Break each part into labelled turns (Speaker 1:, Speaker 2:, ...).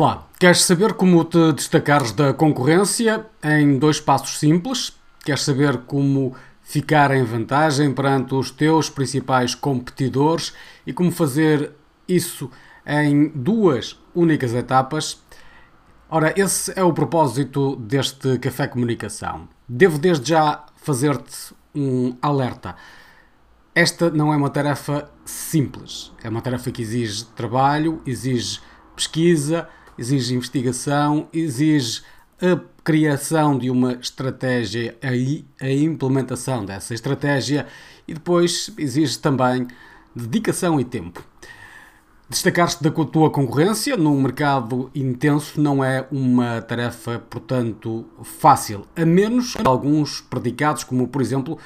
Speaker 1: Olá, queres saber como te destacares da concorrência em dois passos simples? Queres saber como ficar em vantagem perante os teus principais competidores e como fazer isso em duas únicas etapas? Ora, esse é o propósito deste Café Comunicação. Devo desde já fazer-te um alerta. Esta não é uma tarefa simples. É uma tarefa que exige trabalho, exige pesquisa, exige investigação, exige a criação de uma estratégia e a implementação dessa estratégia e depois exige também dedicação e tempo. Destacar-te da tua concorrência num mercado intenso não é uma tarefa, portanto, fácil, a menos que alguns predicados, como por exemplo,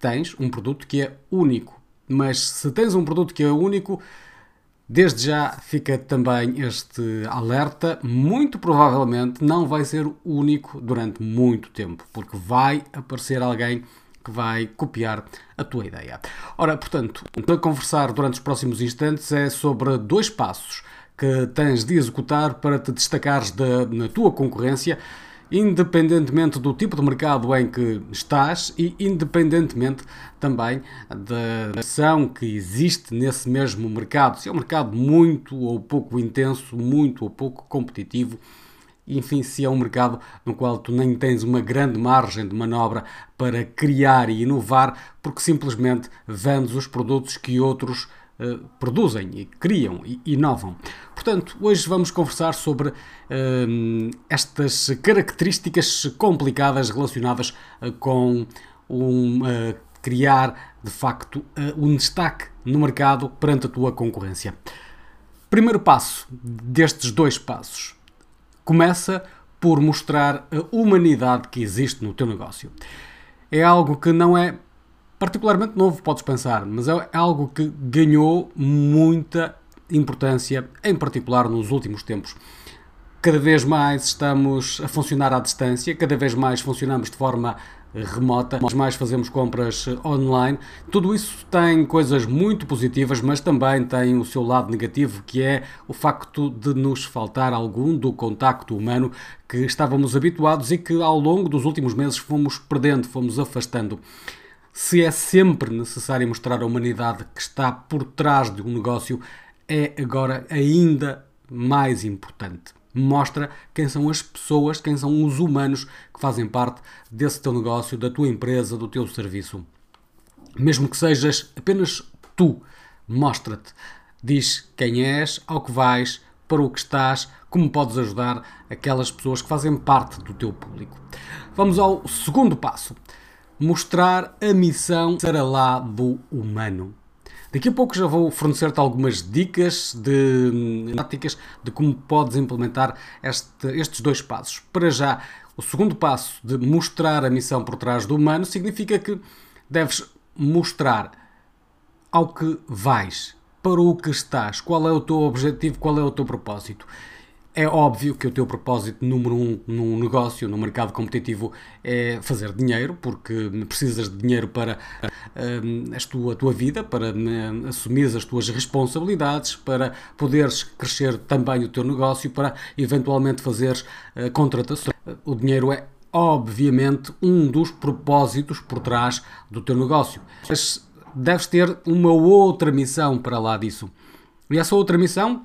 Speaker 1: tens um produto que é único. Mas se tens um produto que é único, Desde já fica também este alerta. Muito provavelmente não vai ser único durante muito tempo, porque vai aparecer alguém que vai copiar a tua ideia. Ora, portanto, a conversar durante os próximos instantes é sobre dois passos que tens de executar para te destacares na tua concorrência independentemente do tipo de mercado em que estás e independentemente também da ação que existe nesse mesmo mercado. Se é um mercado muito ou pouco intenso, muito ou pouco competitivo, enfim, se é um mercado no qual tu nem tens uma grande margem de manobra para criar e inovar, porque simplesmente vendes os produtos que outros uh, produzem e criam e inovam. Portanto, hoje vamos conversar sobre uh, estas características complicadas relacionadas uh, com um, criar de facto um destaque no mercado perante a tua concorrência. Primeiro passo destes dois passos começa por mostrar a humanidade que existe no teu negócio. É algo que não é particularmente novo, podes pensar, mas é algo que ganhou muita importância, em particular nos últimos tempos. Cada vez mais estamos a funcionar à distância, cada vez mais funcionamos de forma remota, mais fazemos compras online. Tudo isso tem coisas muito positivas, mas também tem o seu lado negativo, que é o facto de nos faltar algum do contacto humano que estávamos habituados e que ao longo dos últimos meses fomos perdendo, fomos afastando. Se é sempre necessário mostrar a humanidade que está por trás de um negócio, é agora ainda mais importante. Mostra quem são as pessoas, quem são os humanos que fazem parte desse teu negócio, da tua empresa, do teu serviço. Mesmo que sejas apenas tu, mostra-te. Diz quem és, ao que vais, para o que estás, como podes ajudar aquelas pessoas que fazem parte do teu público. Vamos ao segundo passo. Mostrar a missão será lá do humano. Daqui a pouco já vou fornecer-te algumas dicas de práticas de como podes implementar este, estes dois passos. Para já, o segundo passo de mostrar a missão por trás do humano significa que deves mostrar ao que vais, para o que estás, qual é o teu objetivo, qual é o teu propósito. É óbvio que o teu propósito número um num negócio, no mercado competitivo, é fazer dinheiro, porque precisas de dinheiro para uh, a, tua, a tua vida, para uh, assumir as tuas responsabilidades, para poderes crescer também o teu negócio, para eventualmente fazeres uh, contratações. O dinheiro é, obviamente, um dos propósitos por trás do teu negócio. Mas deves ter uma outra missão para lá disso. E essa outra missão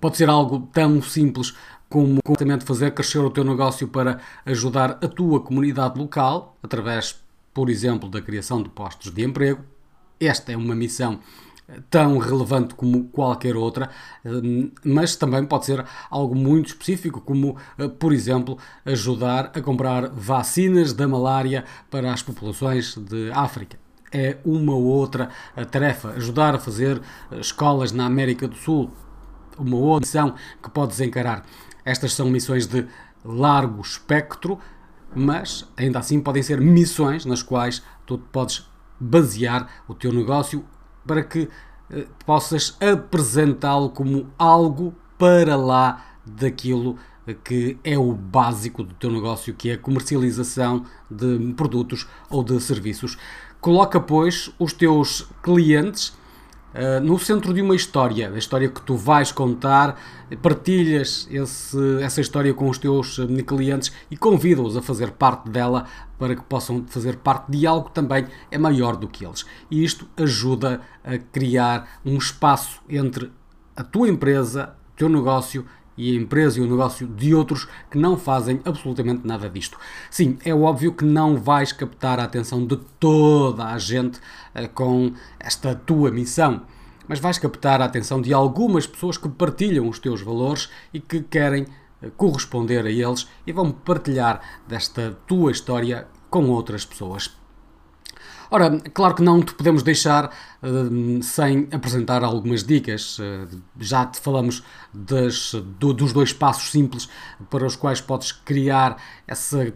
Speaker 1: Pode ser algo tão simples como completamente fazer crescer o teu negócio para ajudar a tua comunidade local, através, por exemplo, da criação de postos de emprego. Esta é uma missão eh, tão relevante como qualquer outra, eh, mas também pode ser algo muito específico, como, eh, por exemplo, ajudar a comprar vacinas da malária para as populações de África. É uma ou outra tarefa. Ajudar a fazer escolas na América do Sul uma outra missão que podes encarar. Estas são missões de largo espectro, mas ainda assim podem ser missões nas quais tu podes basear o teu negócio para que eh, possas apresentá-lo como algo para lá daquilo que é o básico do teu negócio, que é a comercialização de produtos ou de serviços. Coloca, pois, os teus clientes Uh, no centro de uma história, a história que tu vais contar, partilhas esse, essa história com os teus clientes e convida-os a fazer parte dela para que possam fazer parte de algo também é maior do que eles. E isto ajuda a criar um espaço entre a tua empresa, o teu negócio e a empresa e o negócio de outros que não fazem absolutamente nada disto. Sim, é óbvio que não vais captar a atenção de toda a gente uh, com esta tua missão, mas vais captar a atenção de algumas pessoas que partilham os teus valores e que querem uh, corresponder a eles e vão partilhar desta tua história com outras pessoas. Ora, claro que não te podemos deixar uh, sem apresentar algumas dicas. Uh, já te falamos das, do, dos dois passos simples para os quais podes criar essa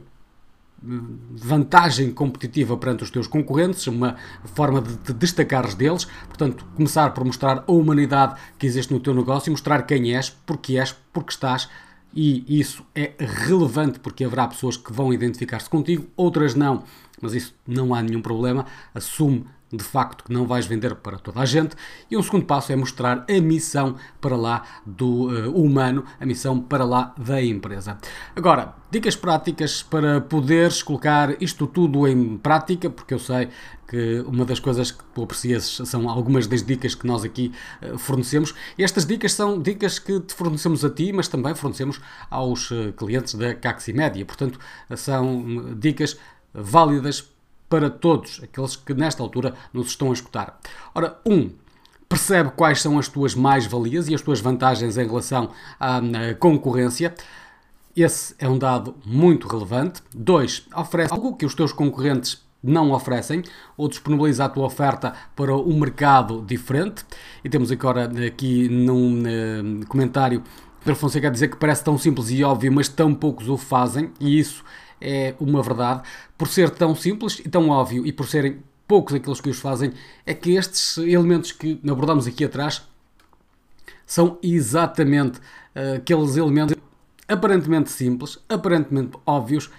Speaker 1: vantagem competitiva perante os teus concorrentes, uma forma de te destacares deles. Portanto, começar por mostrar a humanidade que existe no teu negócio, mostrar quem és, porque és, porque estás e isso é relevante porque haverá pessoas que vão identificar-se contigo, outras não, mas isso não há nenhum problema. Assume de facto que não vais vender para toda a gente. E um segundo passo é mostrar a missão para lá do uh, humano, a missão para lá da empresa. Agora, dicas práticas para poderes colocar isto tudo em prática, porque eu sei que uma das coisas que tu aprecias são algumas das dicas que nós aqui uh, fornecemos. Estas dicas são dicas que te fornecemos a ti, mas também fornecemos aos uh, clientes da Caximédia. Portanto, são hum, dicas válidas para todos aqueles que nesta altura nos estão a escutar. Ora, um, percebe quais são as tuas mais-valias e as tuas vantagens em relação à concorrência. Esse é um dado muito relevante. Dois, oferece algo que os teus concorrentes não oferecem ou disponibiliza a tua oferta para um mercado diferente. E temos agora aqui num uh, comentário Pedro Fonseca a dizer que parece tão simples e óbvio, mas tão poucos o fazem, e isso é uma verdade. Por ser tão simples e tão óbvio e por serem poucos aqueles que os fazem, é que estes elementos que abordamos aqui atrás são exatamente uh, aqueles elementos aparentemente simples, aparentemente óbvios,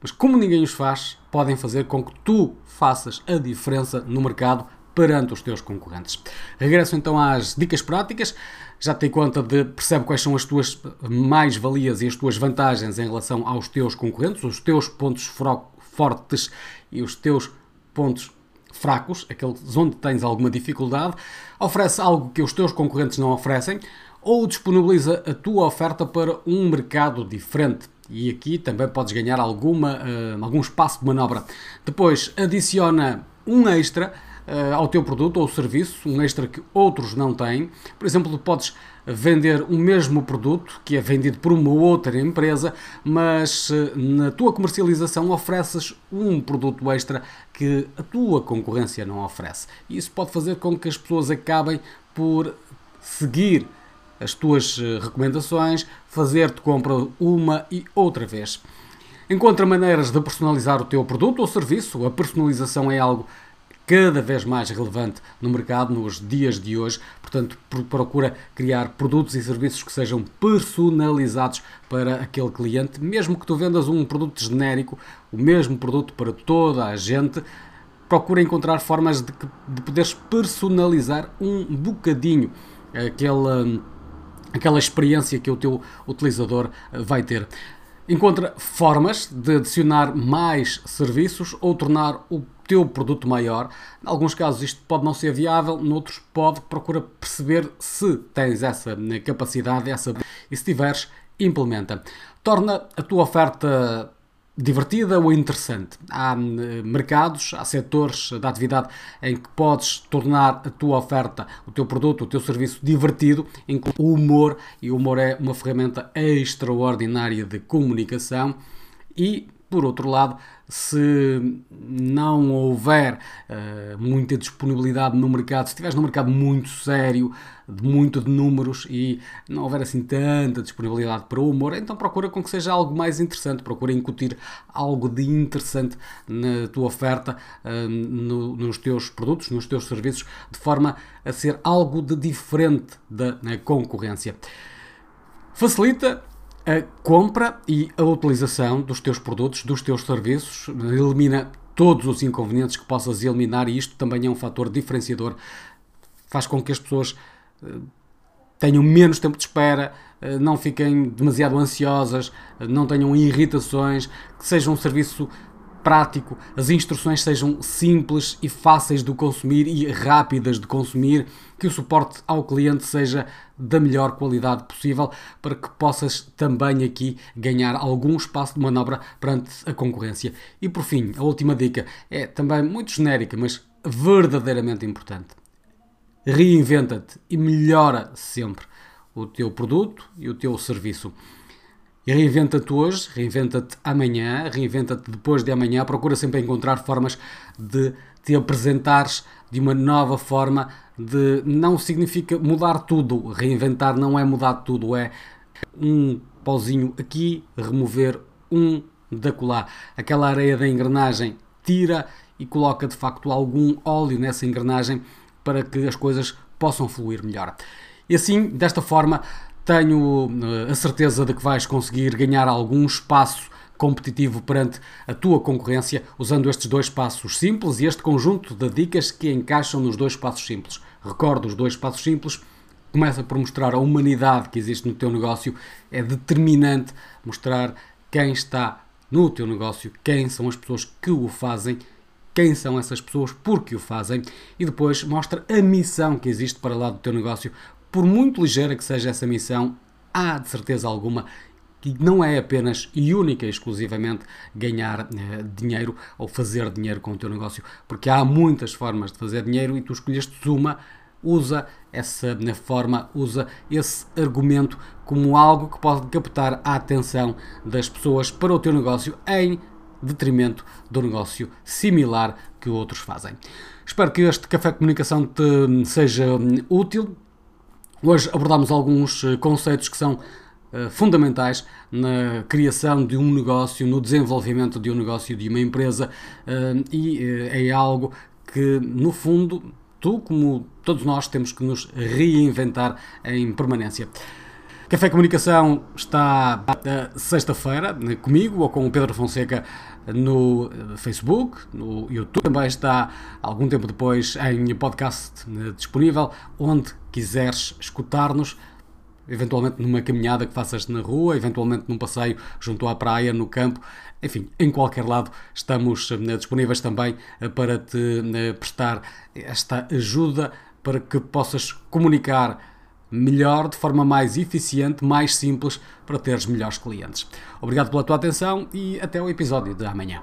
Speaker 1: mas como ninguém os faz, podem fazer com que tu faças a diferença no mercado perante os teus concorrentes. Regresso então às dicas práticas. Já te conta de percebe quais são as tuas mais-valias e as tuas vantagens em relação aos teus concorrentes, os teus pontos fortes e os teus pontos fracos, aqueles onde tens alguma dificuldade, oferece algo que os teus concorrentes não oferecem ou disponibiliza a tua oferta para um mercado diferente. E aqui também podes ganhar alguma, uh, algum espaço de manobra. Depois adiciona um extra uh, ao teu produto ou serviço, um extra que outros não têm. Por exemplo, podes vender o mesmo produto que é vendido por uma outra empresa, mas uh, na tua comercialização ofereces um produto extra que a tua concorrência não oferece. E isso pode fazer com que as pessoas acabem por seguir as tuas eh, recomendações, fazer-te compra uma e outra vez. Encontra maneiras de personalizar o teu produto ou serviço. A personalização é algo cada vez mais relevante no mercado nos dias de hoje. Portanto, procura criar produtos e serviços que sejam personalizados para aquele cliente, mesmo que tu vendas um produto genérico, o mesmo produto para toda a gente. Procura encontrar formas de, de poderes personalizar um bocadinho aquela, aquela experiência que o teu utilizador vai ter. Encontra formas de adicionar mais serviços ou tornar o teu produto maior. Em alguns casos isto pode não ser viável, noutros pode. Procura perceber se tens essa capacidade essa, e se tiveres, implementa. Torna a tua oferta divertida ou interessante. Há hum, mercados, há setores da atividade em que podes tornar a tua oferta, o teu produto, o teu serviço divertido, incluindo o humor, e o humor é uma ferramenta extraordinária de comunicação e por outro lado, se não houver uh, muita disponibilidade no mercado, se estiveres num mercado muito sério, de muito de números e não houver assim tanta disponibilidade para o humor, então procura com que seja algo mais interessante, procura incutir algo de interessante na tua oferta, uh, no, nos teus produtos, nos teus serviços, de forma a ser algo de diferente da concorrência. Facilita a compra e a utilização dos teus produtos, dos teus serviços, elimina todos os inconvenientes que possas eliminar e isto também é um fator diferenciador. Faz com que as pessoas tenham menos tempo de espera, não fiquem demasiado ansiosas, não tenham irritações, que seja um serviço prático, as instruções sejam simples e fáceis de consumir e rápidas de consumir, que o suporte ao cliente seja da melhor qualidade possível para que possas também aqui ganhar algum espaço de manobra perante a concorrência. E por fim, a última dica é também muito genérica, mas verdadeiramente importante. Reinventa-te e melhora sempre o teu produto e o teu serviço. E reinventa-te hoje, reinventa-te amanhã, reinventa-te depois de amanhã. Procura sempre encontrar formas de te apresentares de uma nova forma. De não significa mudar tudo. Reinventar não é mudar tudo, é um pauzinho aqui, remover um da colar. Aquela areia da engrenagem tira e coloca de facto algum óleo nessa engrenagem para que as coisas possam fluir melhor. E assim, desta forma, tenho eh, a certeza de que vais conseguir ganhar algum espaço competitivo perante a tua concorrência usando estes dois passos simples e este conjunto de dicas que encaixam nos dois passos simples. Recordo os dois passos simples. Começa por mostrar a humanidade que existe no teu negócio. É determinante mostrar quem está no teu negócio, quem são as pessoas que o fazem, quem são essas pessoas, porque o fazem, e depois mostra a missão que existe para lá do teu negócio, por muito ligeira que seja essa missão, há de certeza alguma que não é apenas e única e exclusivamente ganhar eh, dinheiro ou fazer dinheiro com o teu negócio, porque há muitas formas de fazer dinheiro e tu escolheste uma, usa essa forma, usa esse argumento como algo que pode captar a atenção das pessoas para o teu negócio em detrimento do negócio similar que outros fazem. Espero que este café comunicação te seja útil Hoje abordamos alguns eh, conceitos que são uh, fundamentais na criação de um negócio, no desenvolvimento de um negócio, de uma empresa, uh, e é algo que, no fundo, tu, como todos nós, temos que nos reinventar em permanência. Café Comunicação está sexta-feira comigo ou com o Pedro Fonseca no Facebook, no YouTube. Também está algum tempo depois em podcast disponível, onde quiseres escutar-nos, eventualmente numa caminhada que faças na rua, eventualmente num passeio junto à praia, no campo, enfim, em qualquer lado estamos eh, disponíveis também eh, para te eh, prestar esta ajuda para que possas comunicar melhor, de forma mais eficiente, mais simples, para teres melhores clientes. Obrigado pela tua atenção e até o episódio de amanhã.